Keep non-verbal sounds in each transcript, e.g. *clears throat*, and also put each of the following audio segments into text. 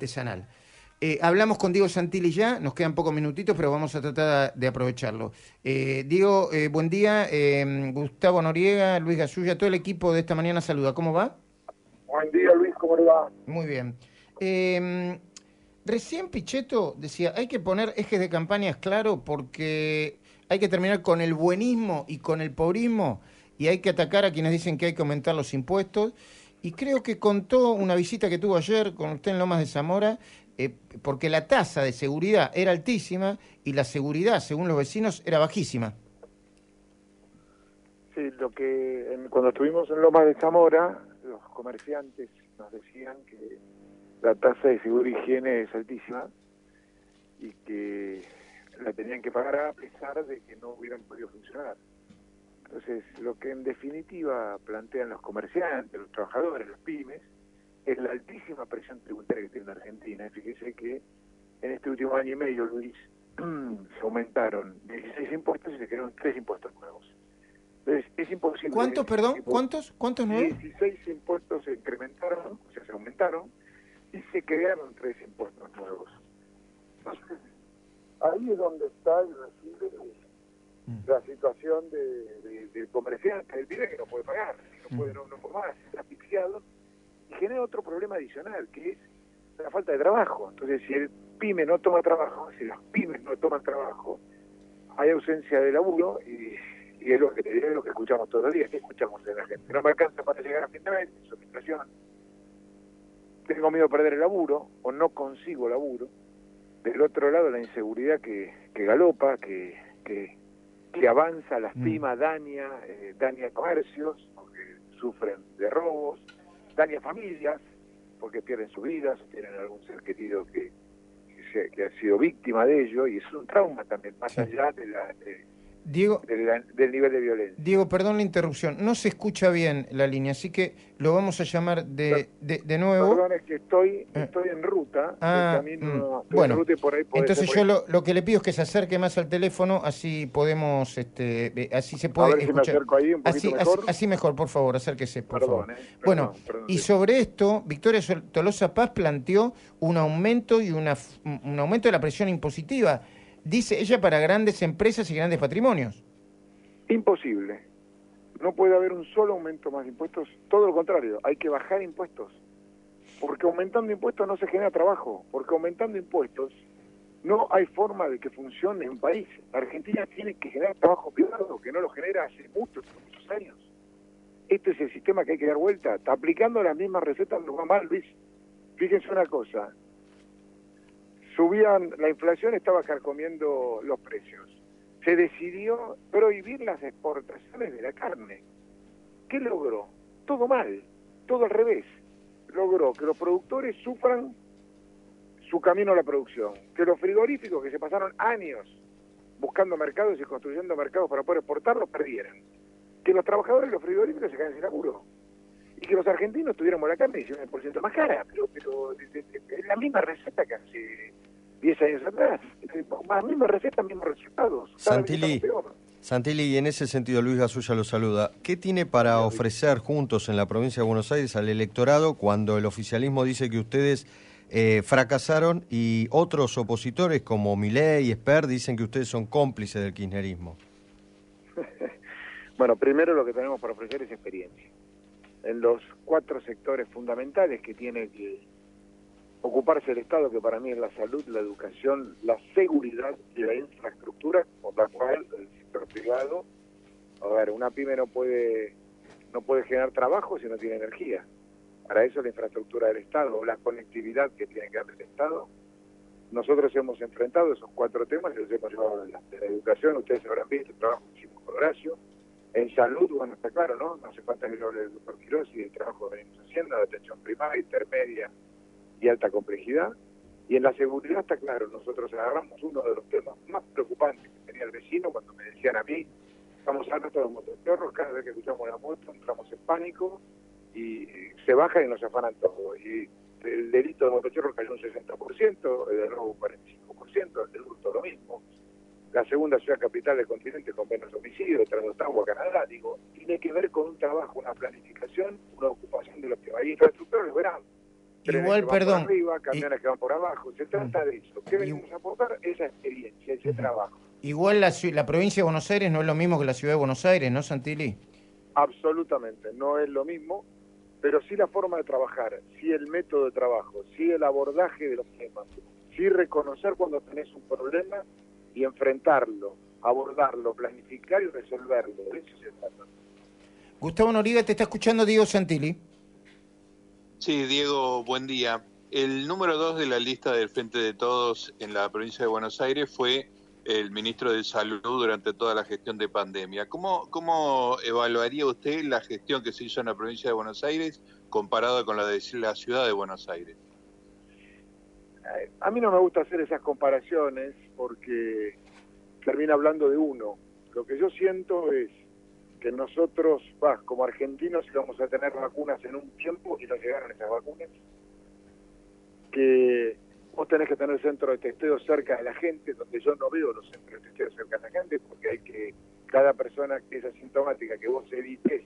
artesanal. Eh, hablamos con Diego Santilli ya, nos quedan pocos minutitos, pero vamos a tratar de aprovecharlo. Eh, Diego, eh, buen día. Eh, Gustavo Noriega, Luis Gasulla, todo el equipo de esta mañana saluda. ¿Cómo va? Buen día, Luis, ¿cómo le va? Muy bien. Eh, recién Pichetto decía, hay que poner ejes de campañas claro porque hay que terminar con el buenismo y con el pobrismo y hay que atacar a quienes dicen que hay que aumentar los impuestos. Y creo que contó una visita que tuvo ayer con usted en Lomas de Zamora, eh, porque la tasa de seguridad era altísima y la seguridad, según los vecinos, era bajísima. Sí, lo que en- cuando estuvimos en Loma de Zamora, los comerciantes nos decían que la tasa de seguridad y higiene es altísima y que la tenían que pagar a pesar de que no hubieran podido funcionar. Entonces, lo que en definitiva plantean los comerciantes, los trabajadores, los pymes, es la altísima presión tributaria que tiene la Argentina. Fíjese que en este último año y medio, Luis, *clears throat* se aumentaron 16 impuestos y se crearon tres impuestos nuevos. Entonces, es imposible... ¿Cuántos, perdón? ¿Cuántos? ¿Cuántos nuevos? 16 impuestos se incrementaron, o sea, se aumentaron, y se crearon tres impuestos nuevos. Entonces, ahí es donde está el de, de- del comerciante, del pibe que no puede pagar, no puede, no, no puede más, está asfixiado, y genera otro problema adicional, que es la falta de trabajo. Entonces, si el pyme no toma trabajo, si los pymes no toman trabajo, hay ausencia de laburo y, es lo que es lo que escuchamos todos los días, que escuchamos de la gente. No me alcanza para llegar a fin de mes, inflación. Tengo miedo de perder el laburo o no consigo laburo. Del otro lado, la inseguridad que, que galopa, que, que, que avanza, lastima, daña, eh, daña comercios, porque sufren de robos, daña familias, porque pierden su vida, tienen algún ser querido que, que, se- que ha sido víctima de ello, y es un trauma también, más allá de la, de- Diego, del nivel de violencia. Diego, perdón la interrupción. No se escucha bien la línea, así que lo vamos a llamar de, de, de nuevo. Perdón, es que estoy, Eh. estoy en ruta, Ah, camino, mm, bueno, ruta por ahí Entonces yo lo, lo que le pido es que se acerque más al teléfono, así podemos, este, así se puede A ver si me escuchar. acerco ahí un poquito así, mejor. así, así mejor, por favor, acérquese, por Perdón, favor. eh, perdón, bueno, perdón, y sobre esto, Victoria Tolosa Paz planteó un aumento y una, un aumento de la presión impositiva, dice ella, para grandes empresas y grandes patrimonios. Imposible. No puede haber un solo aumento más de impuestos, todo lo contrario, hay que bajar impuestos. Porque aumentando impuestos no se genera trabajo, porque aumentando impuestos no hay forma de que funcione un país. La Argentina tiene que generar trabajo privado, que no lo genera hace muchos, muchos años. Este es el sistema que hay que dar vuelta. Está aplicando las mismas recetas, lo va mal, Luis. Fíjense una cosa. Subían, la inflación estaba carcomiendo los precios. Se decidió prohibir las exportaciones de la carne. ¿Qué logró? Todo mal, todo al revés. Logró que los productores sufran su camino a la producción, que los frigoríficos que se pasaron años buscando mercados y construyendo mercados para poder exportarlos perdieran, que los trabajadores de los frigoríficos se quedan sin laburo y que los argentinos tuviéramos la carne 19% más cara, pero, pero es la misma receta que hace 10 años atrás, la misma receta, mismos resultados. Santilli. Santilli, y en ese sentido Luis Gasulla lo saluda. ¿Qué tiene para ofrecer juntos en la provincia de Buenos Aires al electorado cuando el oficialismo dice que ustedes eh, fracasaron y otros opositores como Milei y Esper dicen que ustedes son cómplices del kirchnerismo? *laughs* Bueno, primero lo que tenemos para ofrecer es experiencia. En los cuatro sectores fundamentales que tiene que ocuparse el Estado, que para mí es la salud, la educación, la seguridad y la infraestructura, por la cual el sector privado, a ver, una pyme no puede no puede generar trabajo si no tiene energía. Para eso la infraestructura del Estado, la conectividad que tiene que dar el Estado. Nosotros hemos enfrentado esos cuatro temas y los hemos llevado de la, de la educación, ustedes habrán visto el trabajo que hicimos con Horacio, en salud, bueno, está claro, ¿no? No hace falta que yo hable del Quirós y del trabajo que venimos haciendo, de atención primaria, intermedia y alta complejidad. Y en la seguridad está claro, nosotros agarramos uno de los temas más preocupantes que tenía el vecino cuando me decían a mí, estamos hartos de los motochorros, cada vez que escuchamos la moto entramos en pánico y se bajan y nos afanan todo. Y el delito de motochorros cayó un 60%, el de robo un 45%, el de hurto lo mismo la segunda ciudad capital del continente con menos homicidios, tras Canadá, digo, tiene que ver con un trabajo, una planificación, una ocupación de los que infraestructura, lo verán. Igual, perdón. Por arriba, camiones que van por abajo. Se trata de eso. ¿Qué venimos a aportar? Esa experiencia, ese trabajo. Igual la, la provincia de Buenos Aires no es lo mismo que la ciudad de Buenos Aires, ¿no, Santilli? Absolutamente, no es lo mismo, pero sí la forma de trabajar, sí el método de trabajo, sí el abordaje de los temas, sí reconocer cuando tenés un problema y enfrentarlo, abordarlo, planificar y resolverlo. De eso se trata. Gustavo Noriga, te está escuchando Diego Santilli. Sí, Diego, buen día. El número dos de la lista del Frente de Todos en la provincia de Buenos Aires fue el ministro de Salud durante toda la gestión de pandemia. ¿Cómo, cómo evaluaría usted la gestión que se hizo en la provincia de Buenos Aires comparada con la de la ciudad de Buenos Aires? A mí no me gusta hacer esas comparaciones porque termina hablando de uno. Lo que yo siento es que nosotros, bah, como argentinos, íbamos a tener vacunas en un tiempo y no llegaron esas vacunas. Que vos tenés que tener centro de testeo cerca de la gente, donde yo no veo los centros de testeo cerca de la gente, porque hay que, cada persona que es asintomática, que vos evites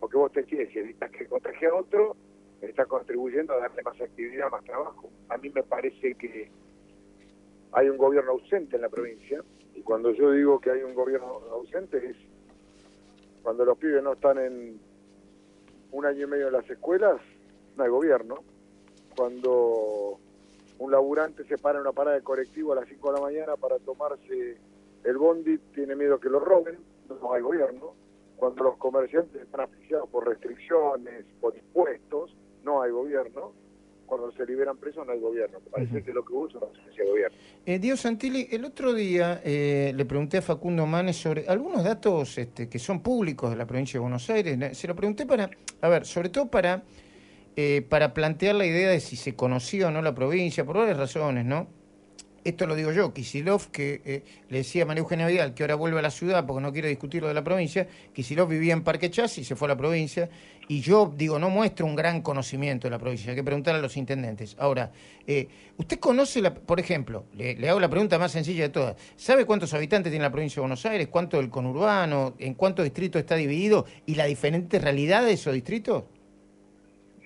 o que vos te y evitas que contagie a otro, está contribuyendo a darle más actividad, más trabajo. A mí me parece que hay un gobierno ausente en la provincia, y cuando yo digo que hay un gobierno ausente es cuando los pibes no están en un año y medio en las escuelas, no hay gobierno. Cuando un laburante se para en una parada de colectivo a las 5 de la mañana para tomarse el bondi, tiene miedo que lo roben, no hay gobierno. Cuando los comerciantes están asfixiados por restricciones, por impuestos, no hay gobierno cuando se liberan presos no hay gobierno. parece que lo que hubo es una ausencia de gobierno. Eh, Dios Santilli, el otro día eh, le pregunté a Facundo Manes sobre algunos datos este, que son públicos de la provincia de Buenos Aires. Se lo pregunté para, a ver, sobre todo para, eh, para plantear la idea de si se conocía o no la provincia, por varias razones, ¿no? Esto lo digo yo, Kisilov, que eh, le decía a María Eugenia Vidal que ahora vuelve a la ciudad porque no quiere discutir lo de la provincia, Kisilov vivía en Parque Chas y se fue a la provincia, y yo digo, no muestro un gran conocimiento de la provincia, hay que preguntar a los intendentes. Ahora, eh, ¿usted conoce, la, por ejemplo, le, le, hago la pregunta más sencilla de todas, ¿sabe cuántos habitantes tiene la provincia de Buenos Aires? ¿Cuánto el conurbano? ¿En cuántos distritos está dividido? ¿Y la diferente realidad de esos distritos?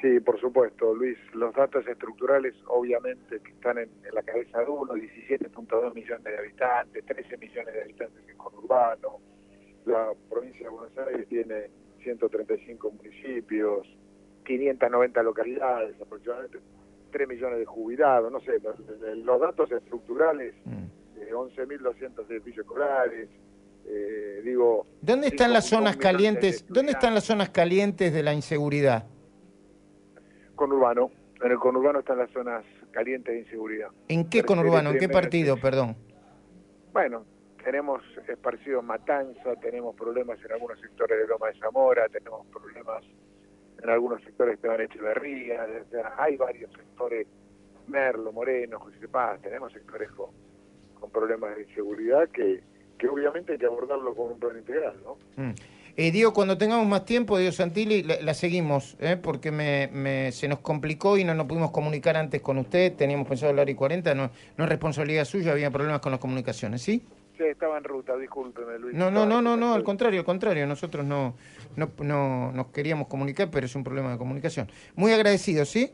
Sí, por supuesto, Luis. Los datos estructurales, obviamente, que están en, la cabeza de uno, 17.2 millones de habitantes, 13 millones de habitantes en conurbano. La provincia de Buenos Aires tiene 135 municipios, 590 localidades, aproximadamente 3 millones de jubilados, no sé, los, datos estructurales, mm. eh, 11.200 edificios escolares, eh, digo... ¿Dónde están las zonas calientes? ¿Dónde están las zonas calientes de la inseguridad? Conurbano. En el conurbano están las zonas calientes de inseguridad. ¿En qué conurbano? ¿En qué partido, perdón? Bueno, tenemos esparcido Matanza, tenemos problemas en algunos sectores de Loma de Zamora, tenemos problemas en algunos sectores de Echeverría, hay varios sectores, Merlo, Moreno, José Paz, tenemos sectores con, con problemas de inseguridad que, que obviamente hay que abordarlo con un plan integral, ¿no? Mm. Eh, Diego, cuando tengamos más tiempo, Diego Santilli, la, seguimos, ¿eh? porque me, se nos complicó y no nos pudimos comunicar antes con usted. Teníamos pensado hablar y 40, no, no es responsabilidad suya, había problemas con las comunicaciones, ¿sí? Sí, estaba en ruta, discúlpeme, Luis. No, no, no, no, no, al contrario, al contrario, nosotros no, no, no nos queríamos comunicar, pero es un problema de comunicación. Muy agradecido, ¿sí?